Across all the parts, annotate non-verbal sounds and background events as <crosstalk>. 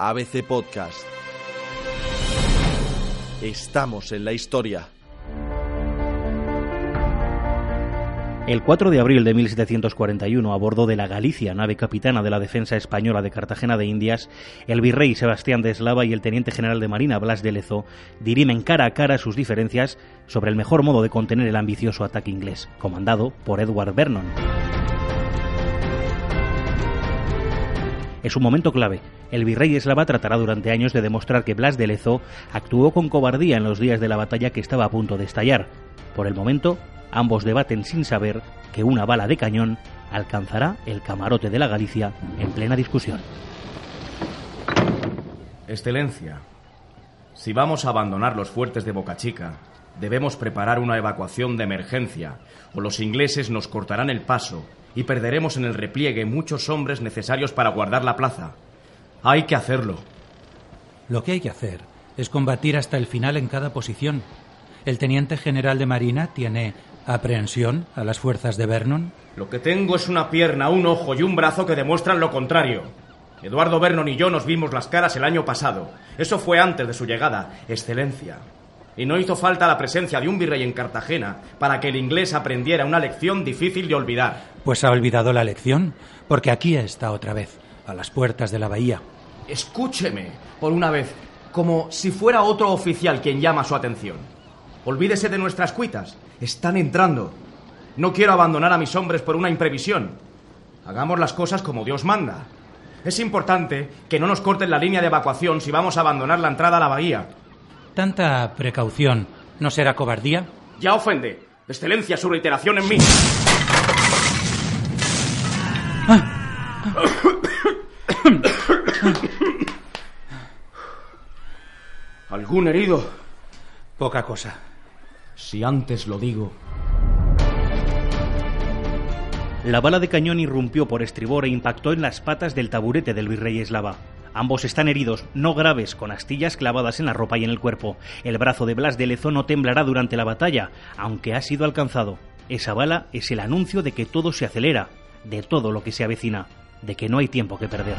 ABC Podcast. Estamos en la historia. El 4 de abril de 1741, a bordo de la Galicia, nave capitana de la defensa española de Cartagena de Indias, el virrey Sebastián de Eslava y el teniente general de Marina Blas de Lezo dirimen cara a cara sus diferencias sobre el mejor modo de contener el ambicioso ataque inglés, comandado por Edward Vernon. Es un momento clave. El virrey eslava tratará durante años de demostrar que Blas de Lezo actuó con cobardía en los días de la batalla que estaba a punto de estallar. Por el momento, ambos debaten sin saber que una bala de cañón alcanzará el camarote de la Galicia en plena discusión. Excelencia, si vamos a abandonar los fuertes de Boca Chica, debemos preparar una evacuación de emergencia, o los ingleses nos cortarán el paso y perderemos en el repliegue muchos hombres necesarios para guardar la plaza. Hay que hacerlo. Lo que hay que hacer es combatir hasta el final en cada posición. El teniente general de Marina tiene aprehensión a las fuerzas de Vernon. Lo que tengo es una pierna, un ojo y un brazo que demuestran lo contrario. Eduardo Vernon y yo nos vimos las caras el año pasado. Eso fue antes de su llegada, Excelencia. Y no hizo falta la presencia de un virrey en Cartagena para que el inglés aprendiera una lección difícil de olvidar. Pues ha olvidado la lección, porque aquí está otra vez, a las puertas de la bahía. Escúcheme, por una vez, como si fuera otro oficial quien llama su atención. Olvídese de nuestras cuitas. Están entrando. No quiero abandonar a mis hombres por una imprevisión. Hagamos las cosas como Dios manda. Es importante que no nos corten la línea de evacuación si vamos a abandonar la entrada a la bahía. ¿Tanta precaución no será cobardía? Ya ofende. Excelencia, su reiteración en mí. <coughs> ¿Algún herido? Poca cosa. Si antes lo digo. La bala de cañón irrumpió por estribor e impactó en las patas del taburete del virrey eslava. Ambos están heridos, no graves, con astillas clavadas en la ropa y en el cuerpo. El brazo de Blas de Lezo no temblará durante la batalla, aunque ha sido alcanzado. Esa bala es el anuncio de que todo se acelera, de todo lo que se avecina, de que no hay tiempo que perder.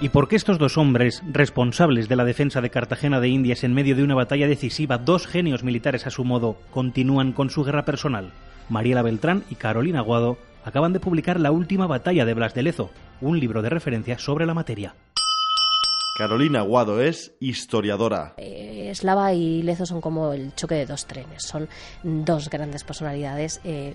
¿Y por qué estos dos hombres, responsables de la defensa de Cartagena de Indias en medio de una batalla decisiva, dos genios militares a su modo, continúan con su guerra personal? Mariela Beltrán y Carolina Aguado acaban de publicar La última batalla de Blas de Lezo, un libro de referencia sobre la materia. Carolina Aguado es historiadora. Eh, Eslava y Lezo son como el choque de dos trenes, son dos grandes personalidades. Eh,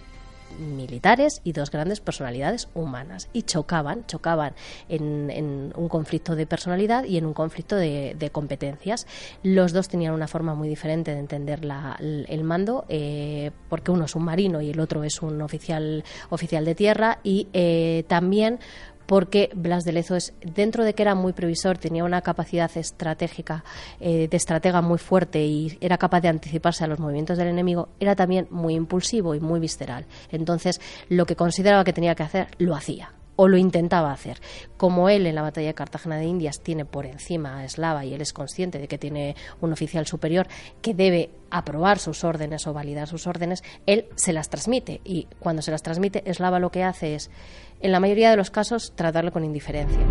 militares y dos grandes personalidades humanas y chocaban, chocaban en, un conflicto de personalidad y en un conflicto de, de, competencias. Los dos tenían una forma muy diferente de entender la, el mando, eh, porque uno es un marino y el otro es un oficial, oficial de tierra y eh, también porque Blas de Lezo es, dentro de que era muy previsor, tenía una capacidad estratégica, eh, de estratega muy fuerte y era capaz de anticiparse a los movimientos del enemigo, era también muy impulsivo y muy visceral. Entonces, lo que consideraba que tenía que hacer, lo hacía o lo intentaba hacer. Como él en la batalla de Cartagena de Indias tiene por encima a Eslava y él es consciente de que tiene un oficial superior que debe aprobar sus órdenes o validar sus órdenes, él se las transmite y cuando se las transmite Eslava lo que hace es, en la mayoría de los casos, tratarlo con indiferencia.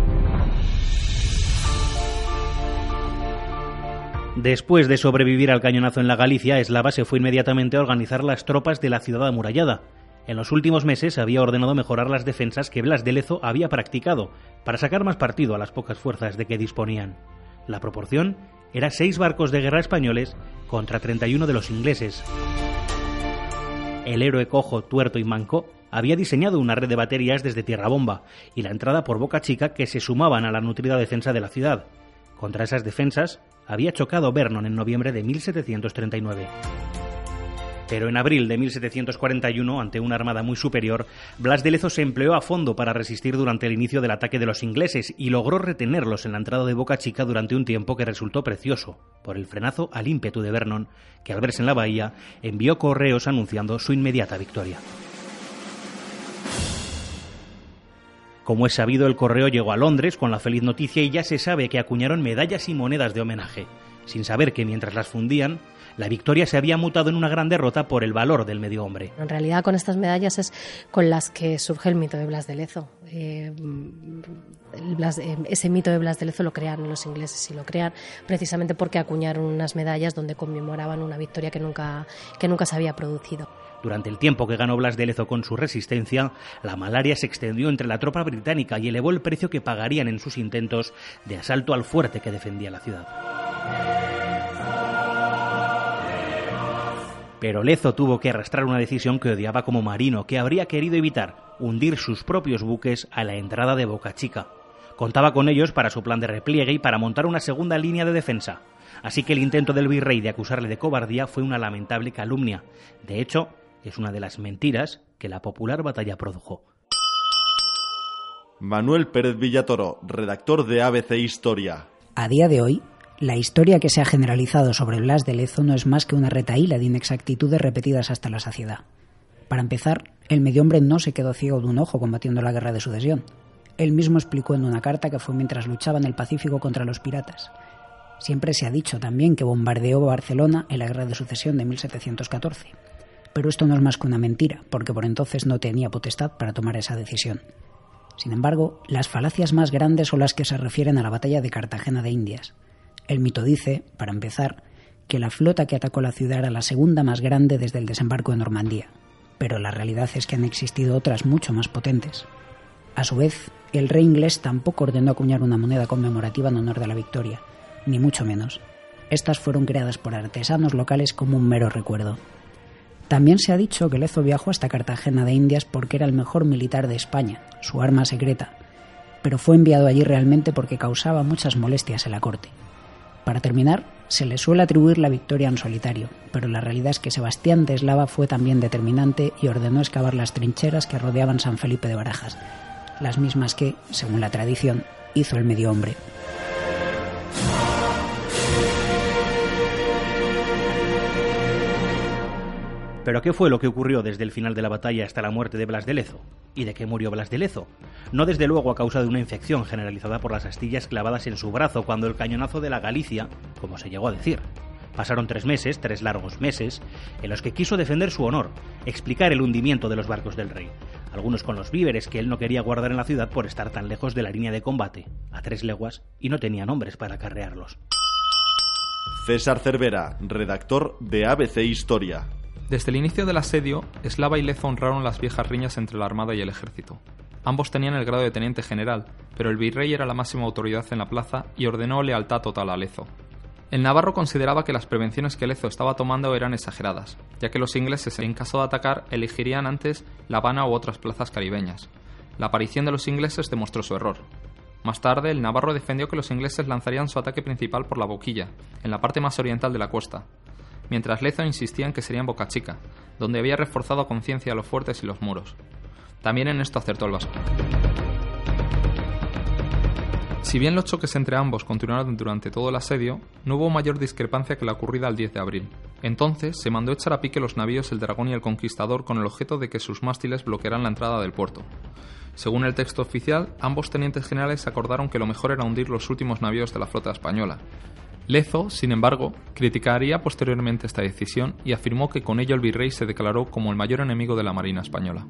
Después de sobrevivir al cañonazo en la Galicia, Eslava se fue inmediatamente a organizar las tropas de la ciudad amurallada. En los últimos meses había ordenado mejorar las defensas que Blas de Lezo había practicado para sacar más partido a las pocas fuerzas de que disponían. La proporción era seis barcos de guerra españoles contra 31 de los ingleses. El héroe cojo, tuerto y manco había diseñado una red de baterías desde Tierra Bomba y la entrada por Boca Chica que se sumaban a la nutrida defensa de la ciudad. Contra esas defensas había chocado Vernon en noviembre de 1739. Pero en abril de 1741, ante una armada muy superior, Blas de Lezo se empleó a fondo para resistir durante el inicio del ataque de los ingleses y logró retenerlos en la entrada de Boca Chica durante un tiempo que resultó precioso, por el frenazo al ímpetu de Vernon, que al verse en la bahía envió correos anunciando su inmediata victoria. Como es sabido, el correo llegó a Londres con la feliz noticia y ya se sabe que acuñaron medallas y monedas de homenaje, sin saber que mientras las fundían, La victoria se había mutado en una gran derrota por el valor del medio hombre. En realidad, con estas medallas es con las que surge el mito de Blas de Lezo. Eh, eh, ese mito de Blas de Lezo lo crearon los ingleses y lo crean precisamente porque acuñaron unas medallas donde conmemoraban una victoria que nunca, que nunca se había producido. Durante el tiempo que ganó Blas de Lezo con su resistencia, la malaria se extendió entre la tropa británica y elevó el precio que pagarían en sus intentos de asalto al fuerte que defendía la ciudad. Pero Lezo tuvo que arrastrar una decisión que odiaba como marino, que habría querido evitar hundir sus propios buques a la entrada de Boca Chica. Contaba con ellos para su plan de repliegue y para montar una segunda línea de defensa. Así que el intento del virrey de acusarle de cobardía fue una lamentable calumnia. De hecho, es una de las mentiras que la popular batalla produjo. Manuel Pérez Villatoro, redactor de ABC Historia. A día de hoy, la historia que se ha generalizado sobre Blas de Lezo no es más que una retaíla de inexactitudes repetidas hasta la saciedad. Para empezar, el medio hombre no se quedó ciego de un ojo combatiendo la guerra de sucesión. Él mismo explicó en una carta que fue mientras luchaba en el Pacífico contra los piratas. Siempre se ha dicho también que bombardeó Barcelona en la guerra de sucesión de 1714. Pero esto no es más que una mentira, porque por entonces no tenía potestad para tomar esa decisión. Sin embargo, las falacias más grandes son las que se refieren a la batalla de Cartagena de Indias. El mito dice, para empezar, que la flota que atacó la ciudad era la segunda más grande desde el desembarco de Normandía, pero la realidad es que han existido otras mucho más potentes. A su vez, el rey inglés tampoco ordenó acuñar una moneda conmemorativa en honor de la victoria, ni mucho menos. Estas fueron creadas por artesanos locales como un mero recuerdo. También se ha dicho que Lezo viajó hasta Cartagena de Indias porque era el mejor militar de España, su arma secreta, pero fue enviado allí realmente porque causaba muchas molestias en la corte. Para terminar, se le suele atribuir la victoria en solitario, pero la realidad es que Sebastián de Eslava fue también determinante y ordenó excavar las trincheras que rodeaban San Felipe de Barajas, las mismas que, según la tradición, hizo el medio hombre. Pero ¿qué fue lo que ocurrió desde el final de la batalla hasta la muerte de Blas de Lezo? ¿Y de qué murió Blas de Lezo? No desde luego a causa de una infección generalizada por las astillas clavadas en su brazo cuando el cañonazo de la Galicia, como se llegó a decir. Pasaron tres meses, tres largos meses, en los que quiso defender su honor, explicar el hundimiento de los barcos del rey, algunos con los víveres que él no quería guardar en la ciudad por estar tan lejos de la línea de combate, a tres leguas, y no tenían hombres para acarrearlos. César Cervera, redactor de ABC Historia. Desde el inicio del asedio, Eslava y Lezo honraron las viejas riñas entre la Armada y el ejército. Ambos tenían el grado de teniente general, pero el virrey era la máxima autoridad en la plaza y ordenó lealtad total a Lezo. El navarro consideraba que las prevenciones que Lezo estaba tomando eran exageradas, ya que los ingleses, en caso de atacar, elegirían antes La Habana u otras plazas caribeñas. La aparición de los ingleses demostró su error. Más tarde, el navarro defendió que los ingleses lanzarían su ataque principal por la boquilla, en la parte más oriental de la costa, mientras Lezo insistía en que sería en Boca Chica, donde había reforzado conciencia los fuertes y los muros. También en esto acertó el vasco. Si bien los choques entre ambos continuaron durante todo el asedio, no hubo mayor discrepancia que la ocurrida el 10 de abril. Entonces se mandó echar a pique los navíos el Dragón y el Conquistador con el objeto de que sus mástiles bloquearan la entrada del puerto. Según el texto oficial, ambos tenientes generales acordaron que lo mejor era hundir los últimos navíos de la flota española, Lezo, sin embargo, criticaría posteriormente esta decisión y afirmó que con ello el virrey se declaró como el mayor enemigo de la Marina española.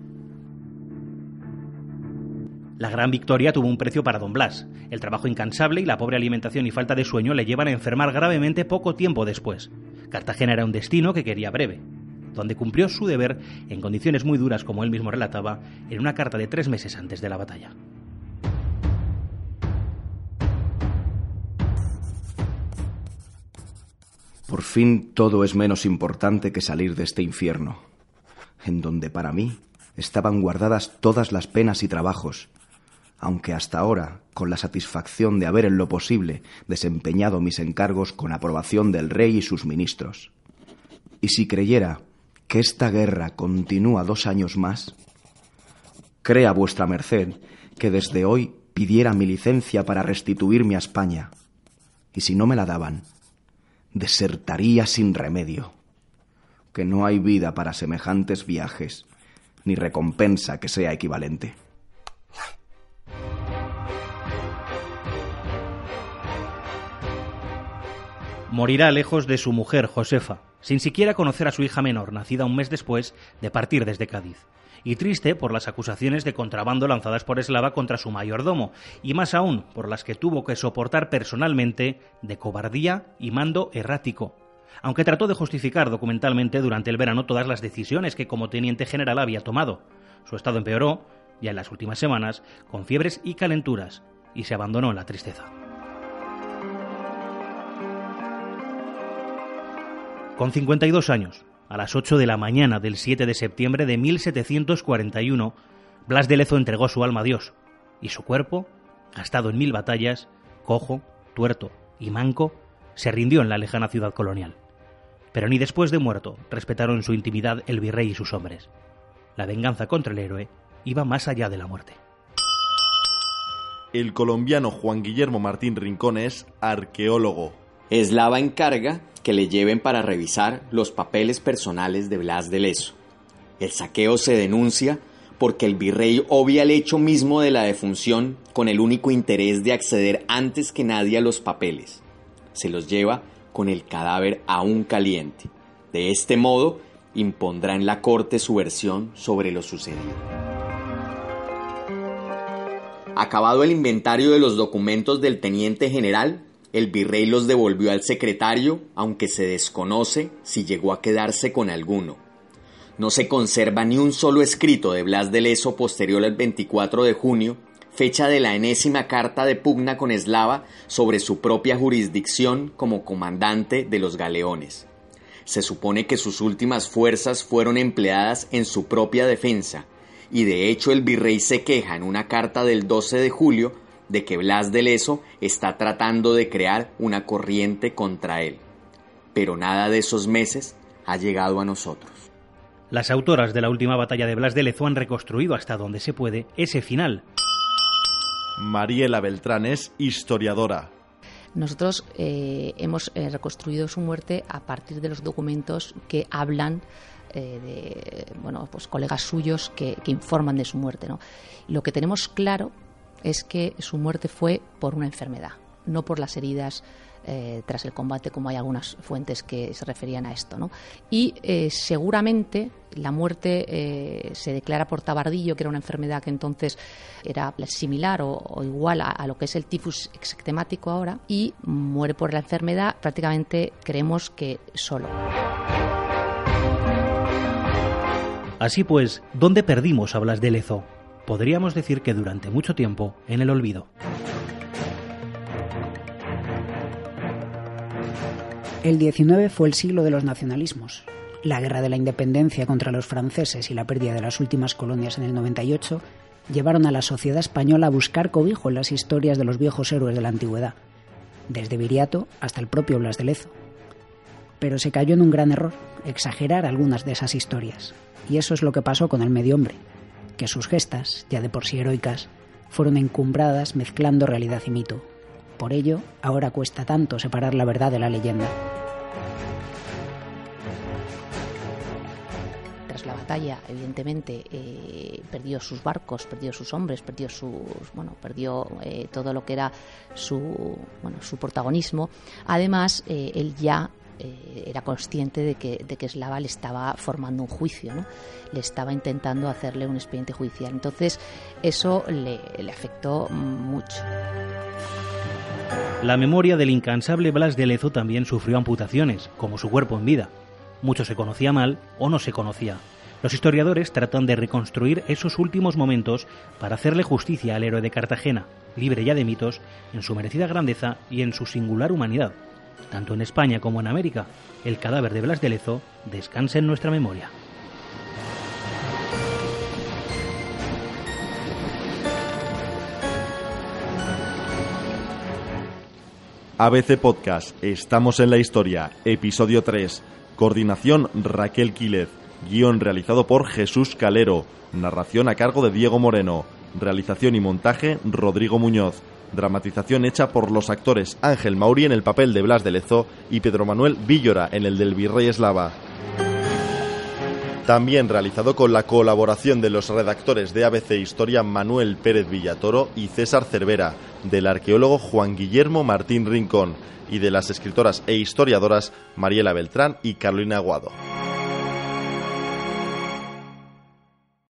La gran victoria tuvo un precio para don Blas. El trabajo incansable y la pobre alimentación y falta de sueño le llevan a enfermar gravemente poco tiempo después. Cartagena era un destino que quería breve, donde cumplió su deber en condiciones muy duras, como él mismo relataba, en una carta de tres meses antes de la batalla. Por fin todo es menos importante que salir de este infierno, en donde para mí estaban guardadas todas las penas y trabajos, aunque hasta ahora, con la satisfacción de haber en lo posible desempeñado mis encargos con aprobación del rey y sus ministros. Y si creyera que esta guerra continúa dos años más, crea vuestra merced que desde hoy pidiera mi licencia para restituirme a España, y si no me la daban, desertaría sin remedio, que no hay vida para semejantes viajes, ni recompensa que sea equivalente. Morirá lejos de su mujer, Josefa, sin siquiera conocer a su hija menor, nacida un mes después de partir desde Cádiz. Y triste por las acusaciones de contrabando lanzadas por Eslava contra su mayordomo, y más aún por las que tuvo que soportar personalmente de cobardía y mando errático. Aunque trató de justificar documentalmente durante el verano todas las decisiones que como teniente general había tomado. Su estado empeoró, ya en las últimas semanas, con fiebres y calenturas, y se abandonó en la tristeza. Con 52 años, a las 8 de la mañana del 7 de septiembre de 1741, Blas de Lezo entregó su alma a Dios, y su cuerpo, gastado en mil batallas, cojo, tuerto y manco, se rindió en la lejana ciudad colonial. Pero ni después de muerto respetaron su intimidad el virrey y sus hombres. La venganza contra el héroe iba más allá de la muerte. El colombiano Juan Guillermo Martín Rincón es arqueólogo. Eslava encarga que le lleven para revisar los papeles personales de Blas de Leso. El saqueo se denuncia porque el virrey obvia el hecho mismo de la defunción con el único interés de acceder antes que nadie a los papeles. Se los lleva con el cadáver aún caliente. De este modo, impondrá en la corte su versión sobre lo sucedido. Acabado el inventario de los documentos del teniente general, el virrey los devolvió al secretario, aunque se desconoce si llegó a quedarse con alguno. No se conserva ni un solo escrito de Blas de Leso posterior al 24 de junio, fecha de la enésima carta de pugna con Eslava sobre su propia jurisdicción como comandante de los galeones. Se supone que sus últimas fuerzas fueron empleadas en su propia defensa, y de hecho el virrey se queja en una carta del 12 de julio de que Blas de Leso está tratando de crear una corriente contra él. Pero nada de esos meses ha llegado a nosotros. Las autoras de la última batalla de Blas de Lezo han reconstruido hasta donde se puede ese final. Mariela Beltrán es historiadora. Nosotros eh, hemos eh, reconstruido su muerte a partir de los documentos que hablan eh, de bueno, pues colegas suyos que, que, informan de su muerte. ¿no? Lo que tenemos claro es que su muerte fue por una enfermedad, no por las heridas eh, tras el combate, como hay algunas fuentes que se referían a esto. ¿no? Y eh, seguramente la muerte eh, se declara por tabardillo, que era una enfermedad que entonces era similar o, igual a, lo que es el tifus exectemático ahora, y muere por la enfermedad prácticamente creemos que solo. Así pues, ¿dónde perdimos a Blas de Lezo? Podríamos decir que durante mucho tiempo en el olvido. El 19 fue el siglo de los nacionalismos. La guerra de la independencia contra los franceses y la pérdida de las últimas colonias en el 98 llevaron a la sociedad española a buscar cobijo en las historias de los viejos héroes de la antigüedad, desde Viriato hasta el propio Blas de Lezo. Pero se cayó en un gran error, exagerar algunas de esas historias. Y eso es lo que pasó con el medio hombre, que sus gestas, ya de por sí heroicas, fueron encumbradas mezclando realidad y mito. Por ello, ahora cuesta tanto separar la verdad de la leyenda. Tras la batalla, evidentemente, eh, perdió sus barcos, perdió sus hombres, perdió sus, bueno, perdió eh, todo lo que era su, bueno, su protagonismo. Además, eh, él ya eh, era consciente de que, de que Slava le estaba formando un juicio, ¿no? le estaba intentando hacerle un expediente judicial. Entonces, eso le, le afectó mucho. La memoria del incansable Blas de Lezo también sufrió amputaciones, como su cuerpo en vida. Mucho se conocía mal o no se conocía. Los historiadores tratan de reconstruir esos últimos momentos para hacerle justicia al héroe de Cartagena, libre ya de mitos, en su merecida grandeza y en su singular humanidad. Tanto en España como en América, el cadáver de Blas de Lezo descansa en nuestra memoria. ABC Podcast, estamos en la historia, episodio 3, coordinación Raquel Quílez, guion realizado por Jesús Calero, narración a cargo de Diego Moreno, realización y montaje Rodrigo Muñoz, dramatización hecha por los actores Ángel Mauri en el papel de Blas de Lezo y Pedro Manuel Villora en el del Virrey Eslava. también realizado con la colaboración de los redactores de ABC Historia Manuel Pérez Villatoro y César Cervera, del arqueólogo Juan Guillermo Martín Rincón y de las escritoras e historiadoras Mariela Beltrán y Carolina Aguado.